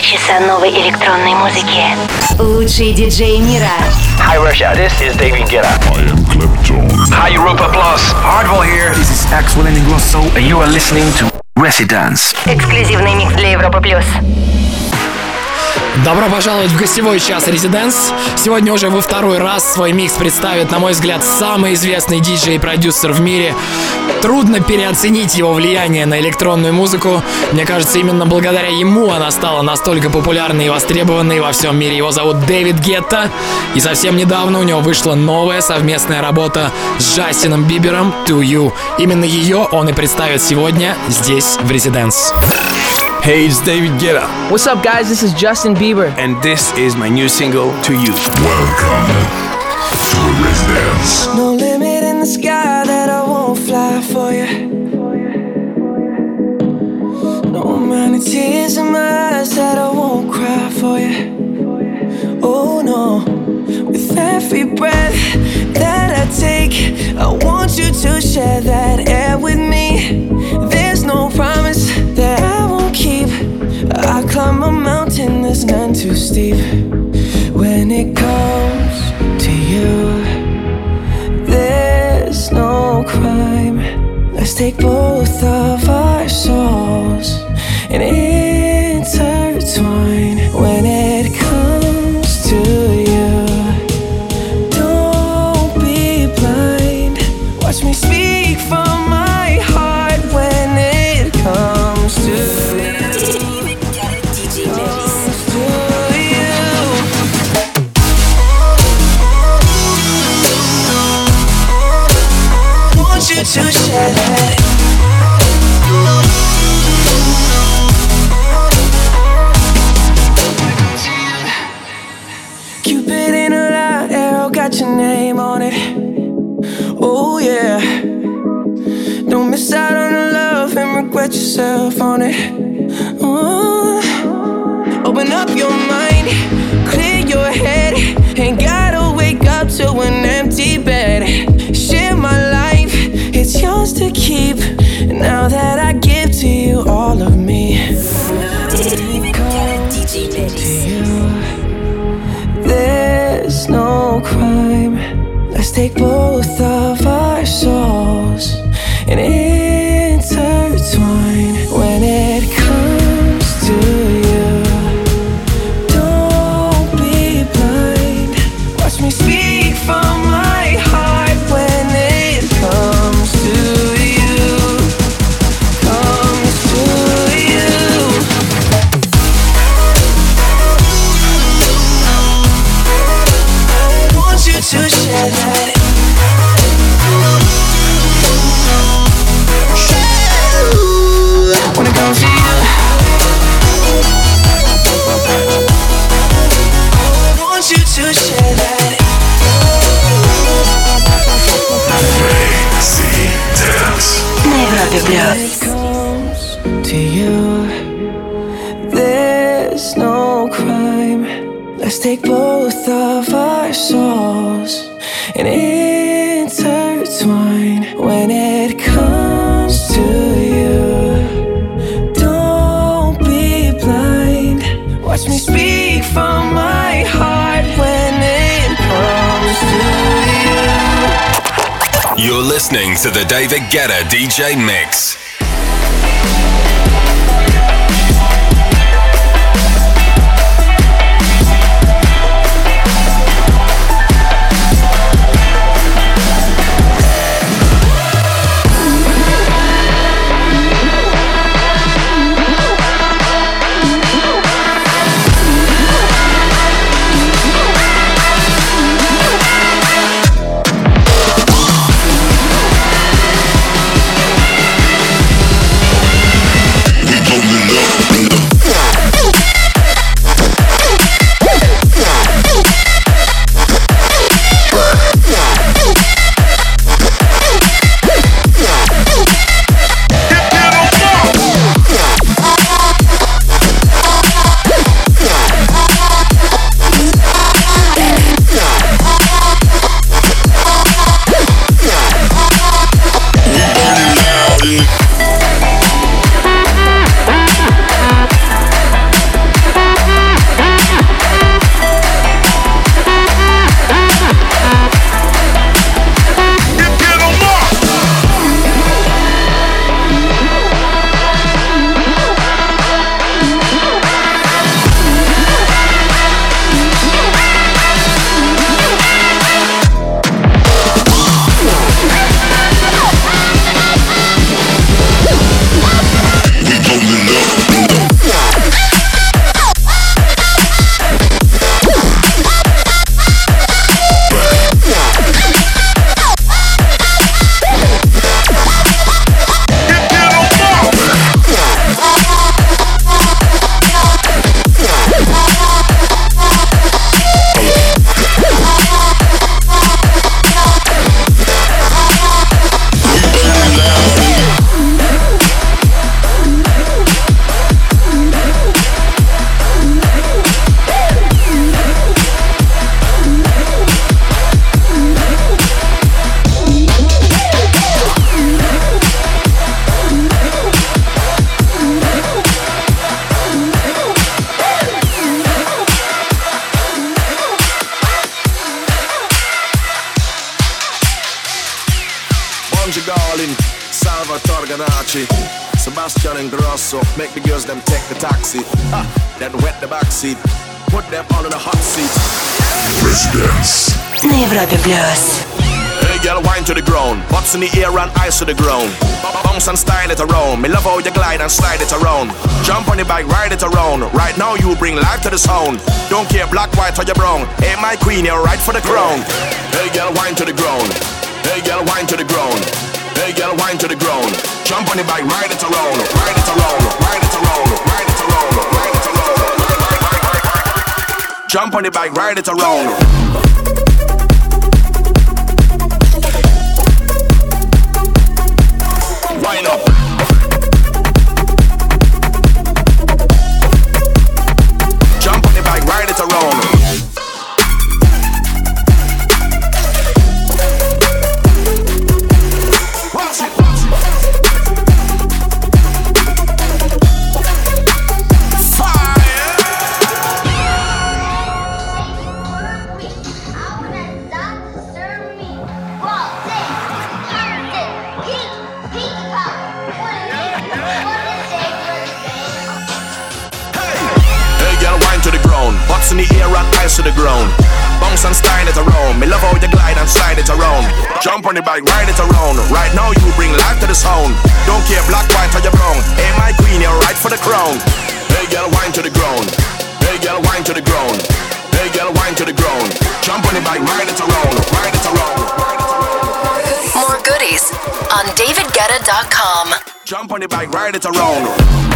Часа новой электронной музыки. Диджеи мира. Hi Russia, this is David Guetta. I am Clapton. Hi Europa Plus. Hardwell here. This is Axwell Ingrosso. And you are listening to Residence. Эксклюзивный микс для Европы Плюс. Добро пожаловать в гостевой час Резиденс. Сегодня уже во второй раз свой микс представит, на мой взгляд, самый известный диджей и продюсер в мире. Трудно переоценить его влияние на электронную музыку. Мне кажется, именно благодаря ему она стала настолько популярной и востребованной во всем мире. Его зовут Дэвид Гетта. И совсем недавно у него вышла новая совместная работа с Джастином Бибером «To You». Именно ее он и представит сегодня здесь, в Резиденс. Hey, it's David Guetta, What's up, guys? This is Justin Bieber. and this is my new single, To You. Welcome to Residence. No limit in the sky that I won't fly for you. No amount of tears in my eyes that I won't cry for you. Oh no, with every breath that I take, I want you to share that air with me. There's no promise too steep. When it comes to you. There's no crime. Let's take both of our souls and intertwine. To the David Guetta DJ Mix. wet the backseat, put them all in the hot seat. Residence. На Европе плюс. Hey girl, wine to the ground, butts in the air and eyes to the ground. Bounce and style it around, me love how you glide and slide it around. Jump on the bike, ride it around. Right now you bring life to the sound. Don't care black, white or you brown. Hey my queen, you're right for the crown. Hey girl, wine to the ground. Hey girl, wine to the ground. Hey girl, wine to the ground. Jump on the bike, ride it around, ride it around, ride it around, ride it around, ride it around. Jump on the bike, ride it around. Wind up. In the air eyes to the ground. Bounce and style it around. Me love how you glide and slide it around. Jump on the bike, ride it around. Right now you bring life to the sound. Don't care black, white or you brown. Hey my queen, you're right for the crown. Hey girl, wine to the ground. Hey girl, wine to the ground. Hey girl, wine to the ground. Jump on the bike, ride it around. Ride it around. Ride it around. More goodies on davidguetta.com. Jump on the bike, ride it around.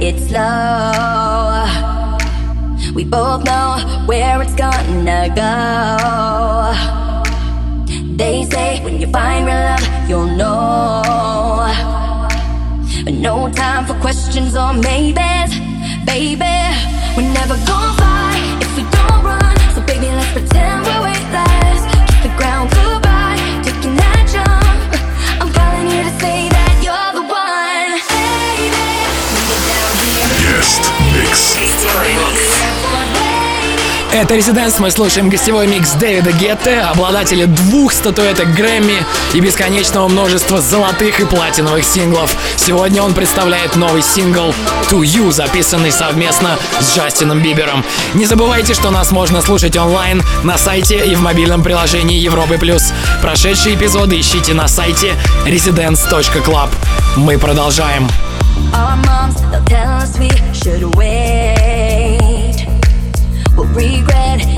To take it slow. We both know where it's gonna go. They say when you find real love, you'll know. But no time for questions or maybes, baby. We're never gonna fly if we don't run. So baby, let's pretend we're weightless. Kiss the ground goodbye, Это Резиденс, мы слушаем гостевой микс Дэвида Гетте, обладателя двух статуэток Грэмми и бесконечного множества золотых и платиновых синглов. Сегодня он представляет новый сингл To You, записанный совместно с Джастином Бибером. Не забывайте, что нас можно слушать онлайн на сайте и в мобильном приложении Европы+. плюс. Прошедшие эпизоды ищите на сайте residence.club. Мы продолжаем. Our moms, they'll tell us we should wait. We'll regret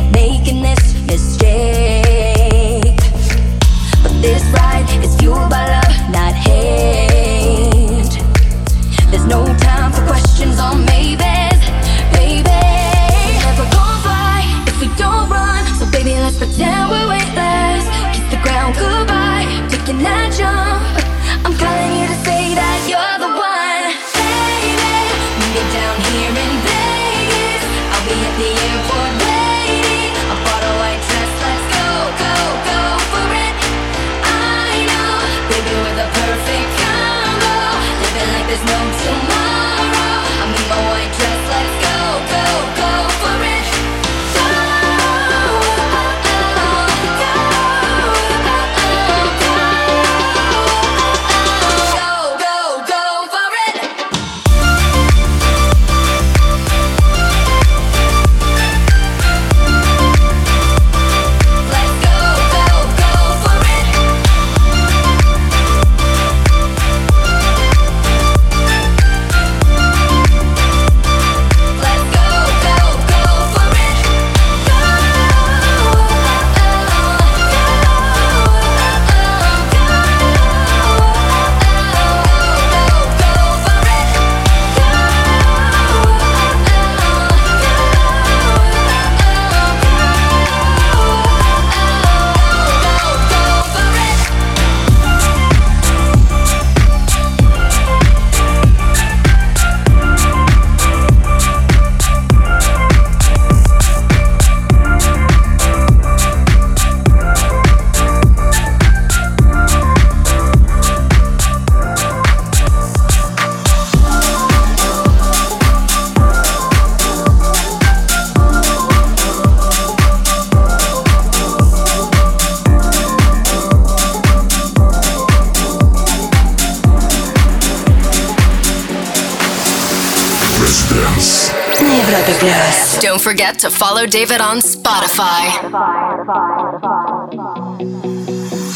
Darkness. Don't forget to follow David on Spotify.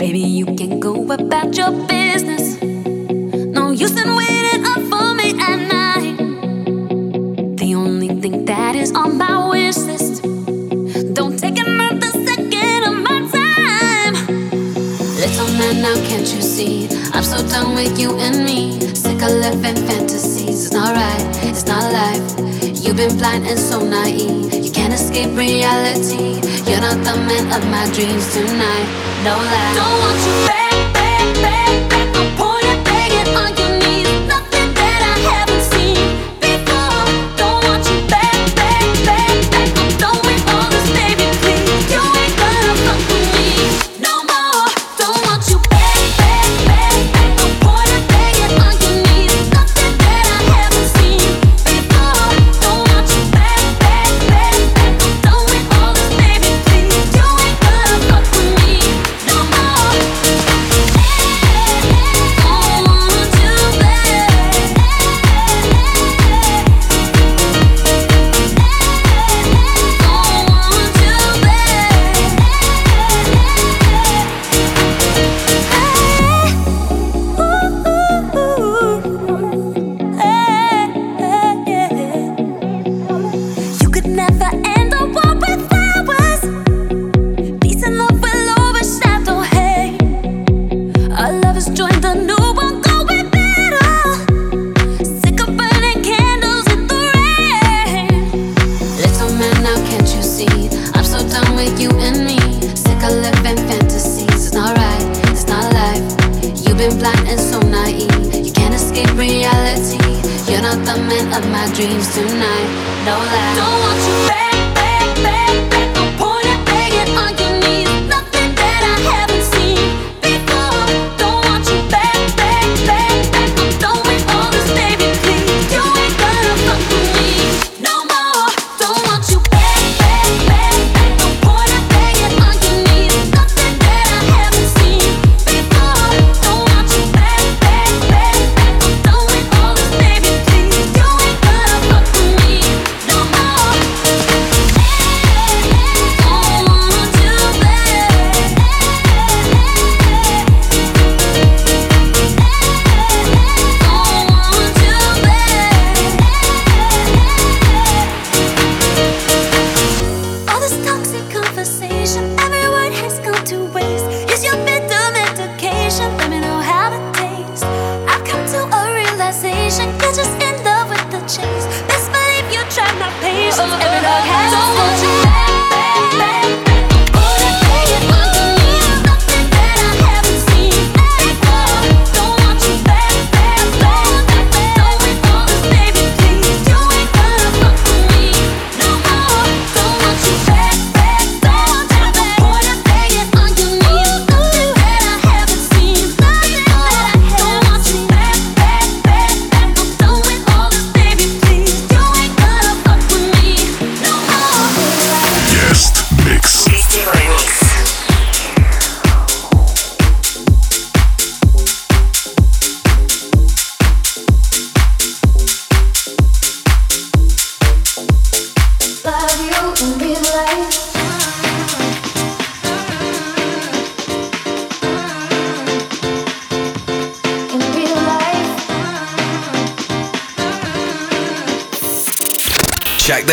Baby, you can go about your business. No use in waiting up for me at night. The only thing that is on my wish list. Don't take another second of my time. Little man, now can't you see? I'm so done with you and me. Sick of living fantasies. It's not right, it's not life. You've been blind and so naive. You can't escape reality. You're not the man of my dreams tonight. No lie. Don't want you back.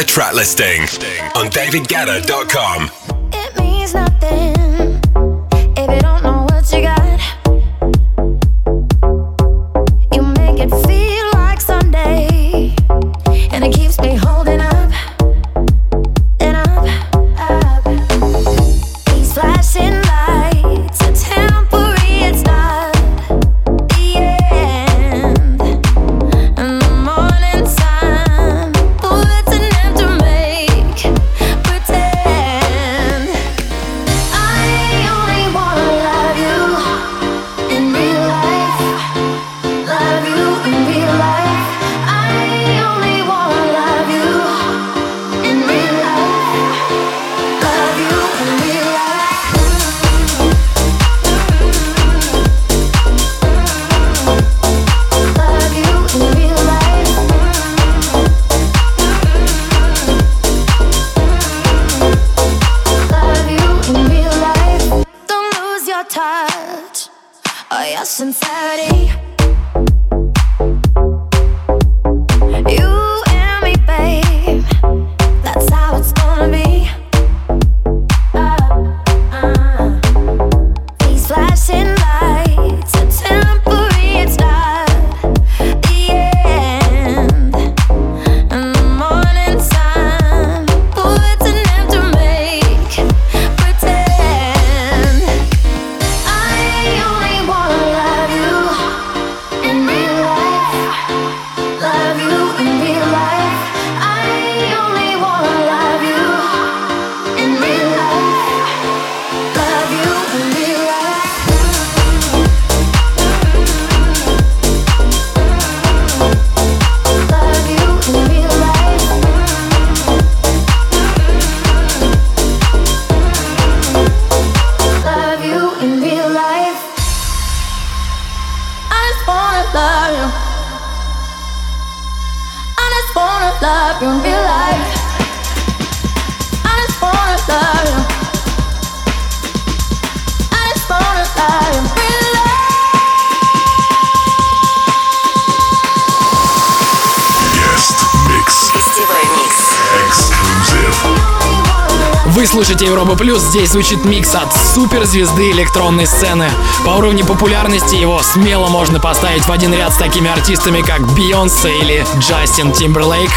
track listing on davidguetta.com. слушаете Европа Плюс, здесь звучит микс от суперзвезды электронной сцены. По уровню популярности его смело можно поставить в один ряд с такими артистами, как Бейонсе или Джастин Тимберлейк.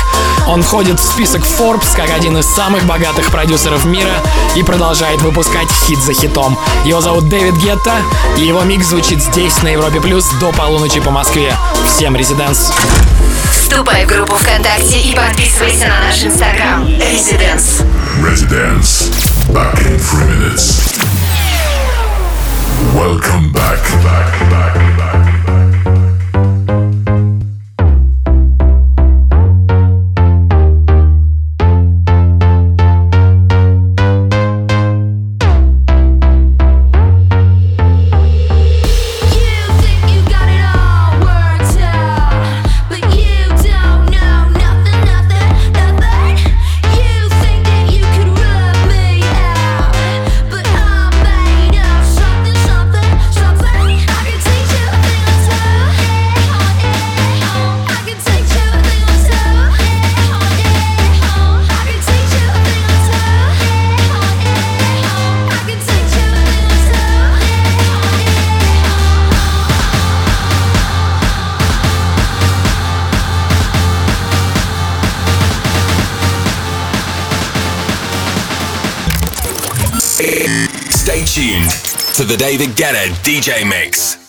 Он входит в список Forbes как один из самых богатых продюсеров мира и продолжает выпускать хит за хитом. Его зовут Дэвид Гетта, и его микс звучит здесь, на Европе Плюс, до полуночи по Москве. Всем резиденс! Вступай в группу ВКонтакте и подписывайся на наш инстаграм. Резиденс. Residence. Back in three minutes. Welcome back. Back, back, back. To the David Guetta DJ Mix.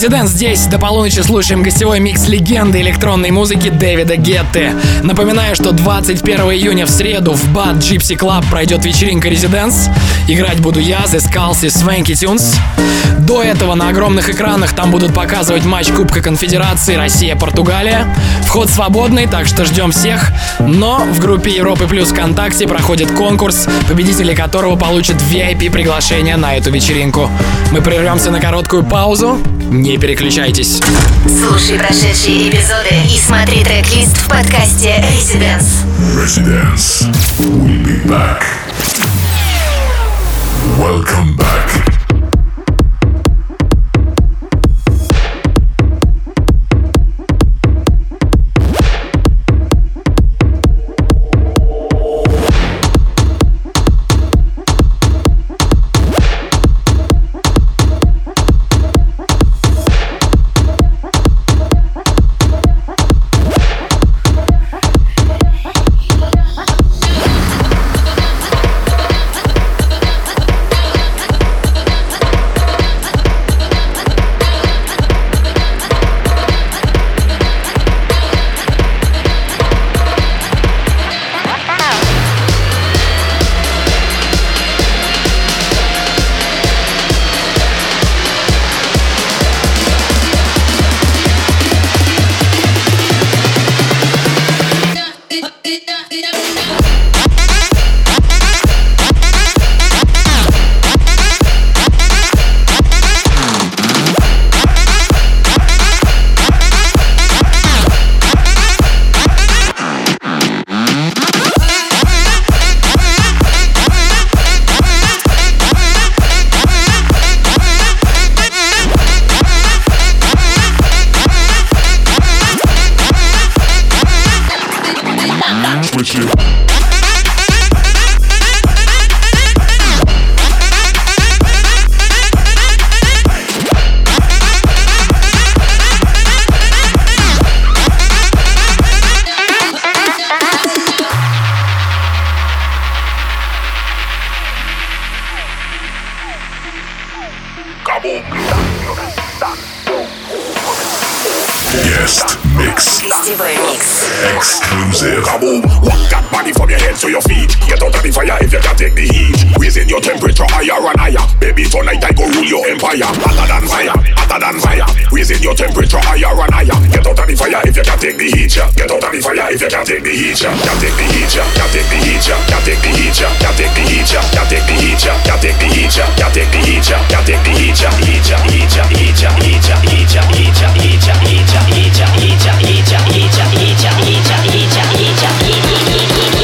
Резидент здесь. До полуночи слушаем гостевой микс легенды электронной музыки Дэвида Гетты. Напоминаю, что 21 июня в среду в Bad Gypsy Club пройдет вечеринка Резиденс. Играть буду я, The Skulls и Swanky Tunes. До этого на огромных экранах там будут показывать матч Кубка Конфедерации Россия-Португалия. Вход свободный, так что ждем всех. Но в группе Европы Плюс ВКонтакте проходит конкурс, победители которого получат VIP приглашение на эту вечеринку. Мы прервемся на короткую паузу. Не переключайтесь. Слушай прошедшие эпизоды и смотри трек-лист в подкасте Residence. Residence. We'll be back. Welcome back. Podcast. Mix. Exclusive. Kaboom. Rock that body from your head to your feet. Get out of the fire if you can take the heat. Raising your temperature higher and higher. Baby, tonight I go rule your empire. Hotter than fire, hotter than fire. Raising your temperature higher and higher. Get out of the fire if you can take the heat. Get out of the fire if you can take the heat. Can take the heat. Can take the heat. Can take the heat. Can take the heat. Can take the heat. Can take the heat. Can take the heat. Can take the heat. Heat. Heat. Heat. Heat. Heat. Heat. Heat. Heat. Heat. Heat. Heat. Heat. Heat. 讲一讲一讲一讲一讲一讲一讲一讲一一一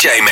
DJ mix.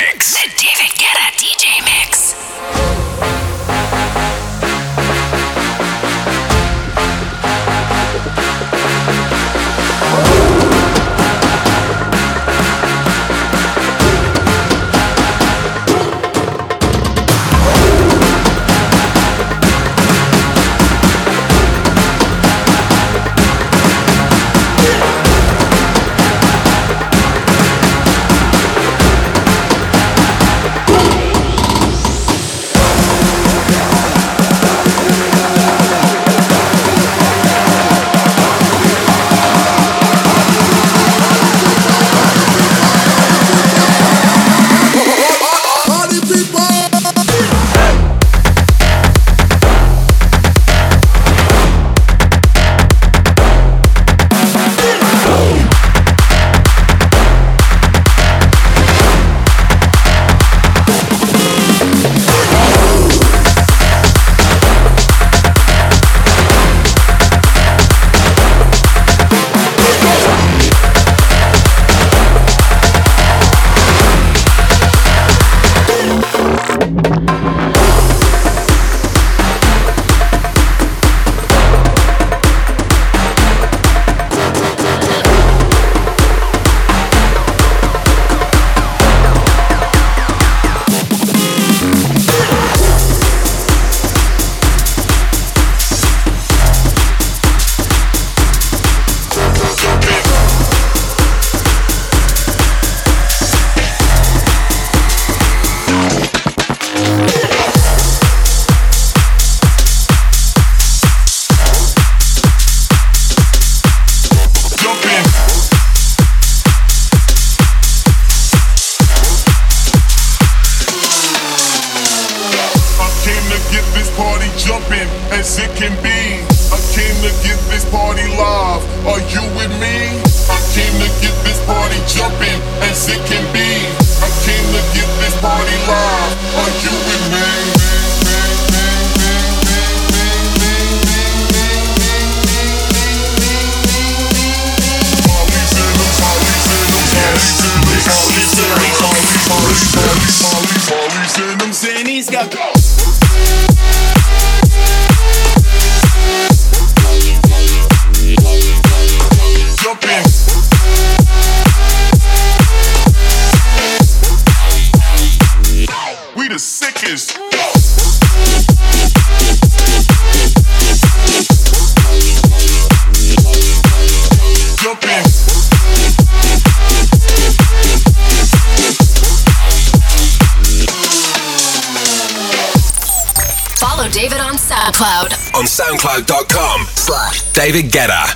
David Guetta.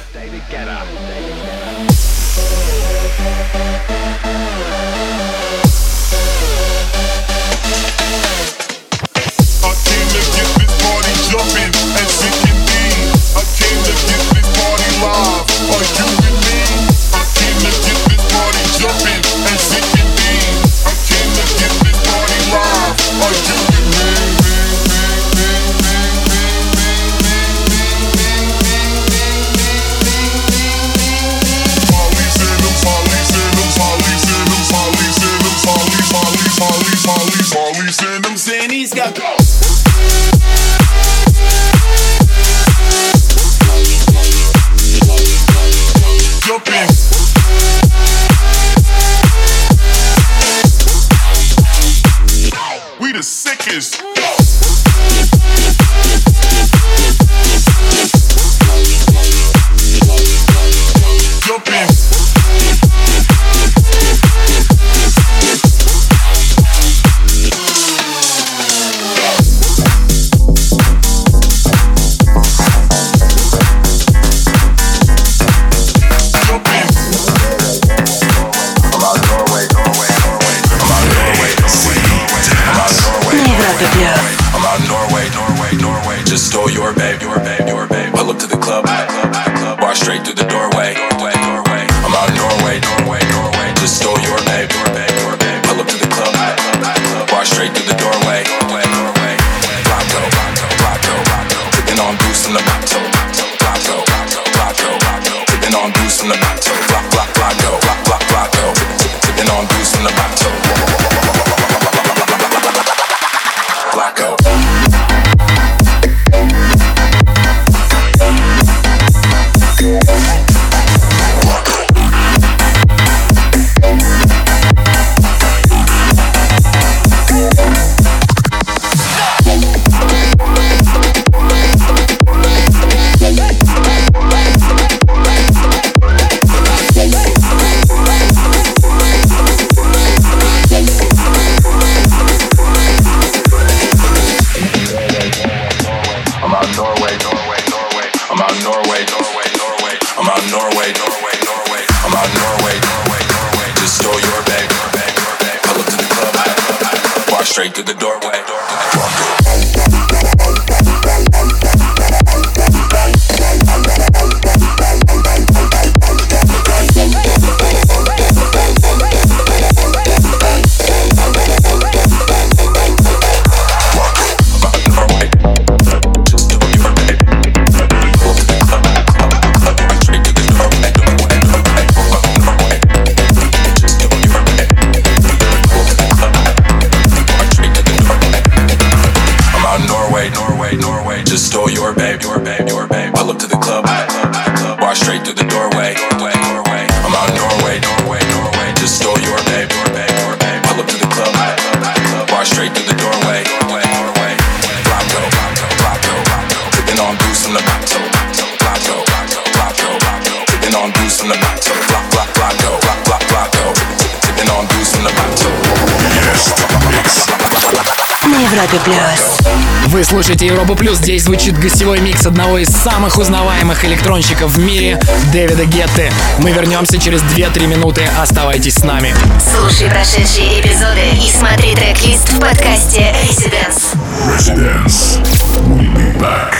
Вы слушаете Европу Плюс. Здесь звучит гостевой микс одного из самых узнаваемых электронщиков в мире, Дэвида Гетты. Мы вернемся через 2-3 минуты. Оставайтесь с нами. Слушай прошедшие эпизоды и смотри трек-лист в подкасте Residence. Residence. We'll be back.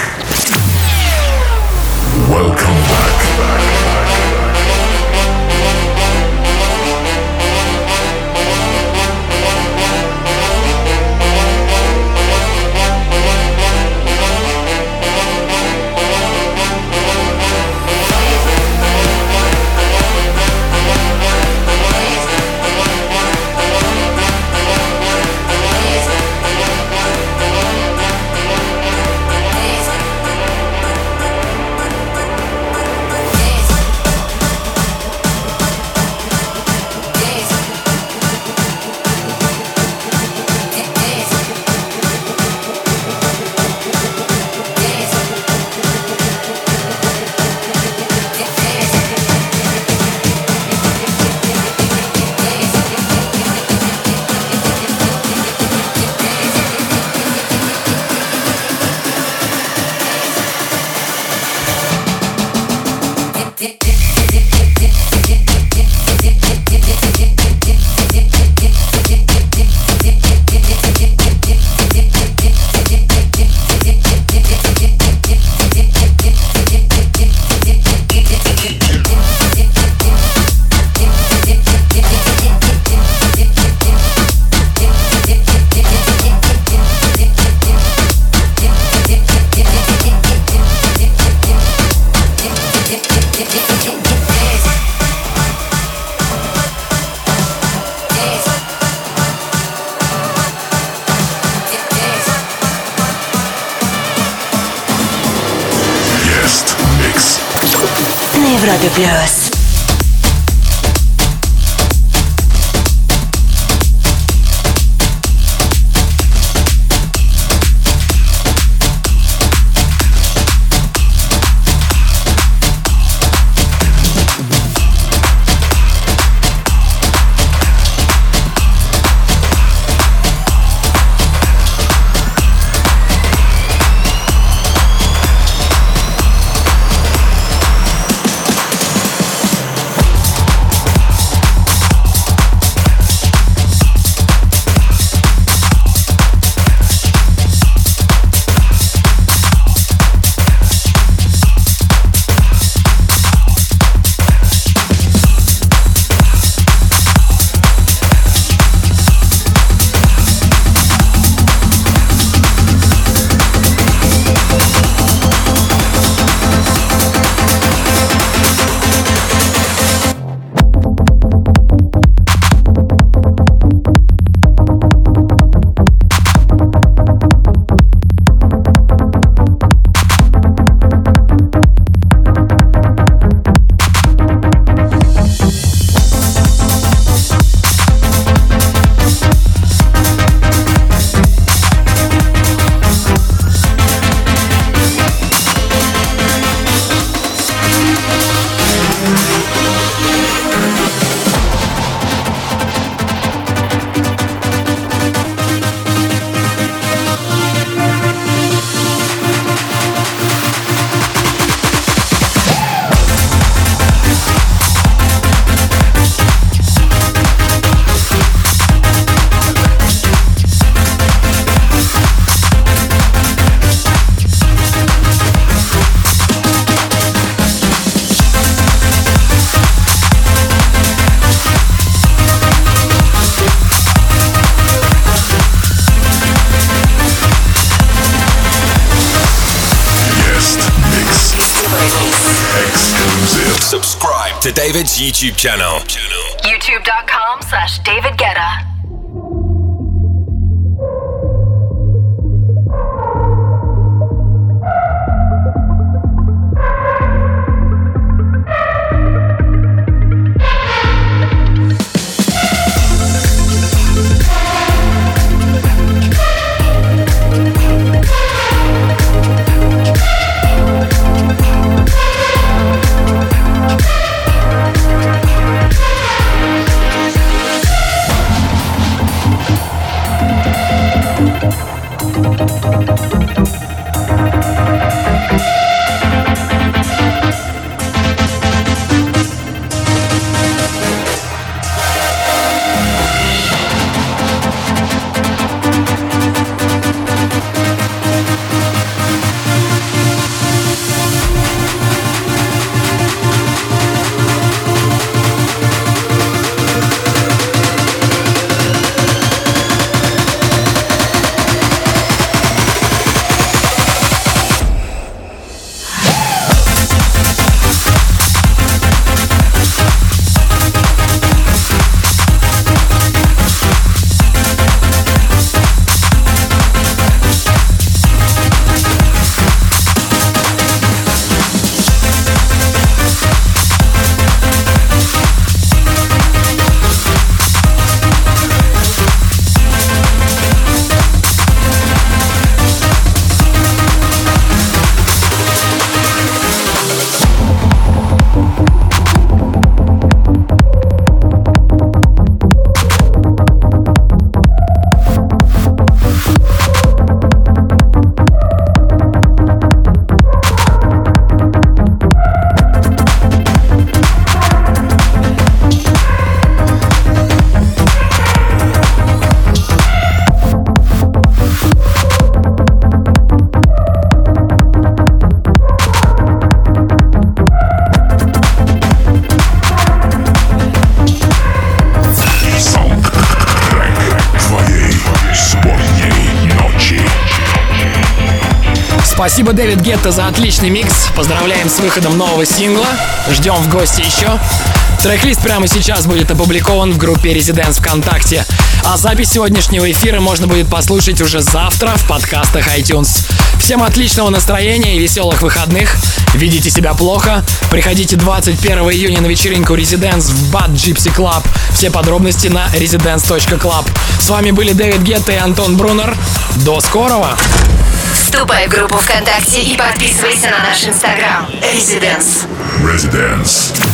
Welcome back. Subscribe to David's YouTube channel. YouTube.com slash David Guetta. Спасибо, Дэвид Гетто, за отличный микс. Поздравляем с выходом нового сингла. Ждем в гости еще. Трек-лист прямо сейчас будет опубликован в группе Residents ВКонтакте. А запись сегодняшнего эфира можно будет послушать уже завтра в подкастах iTunes. Всем отличного настроения и веселых выходных. Видите себя плохо? Приходите 21 июня на вечеринку Residents в Bad Gypsy Club. Все подробности на residents.club. С вами были Дэвид Гетто и Антон Брунер. До скорого! Вступай в группу ВКонтакте и подписывайся на наш инстаграм. Residence. Residence.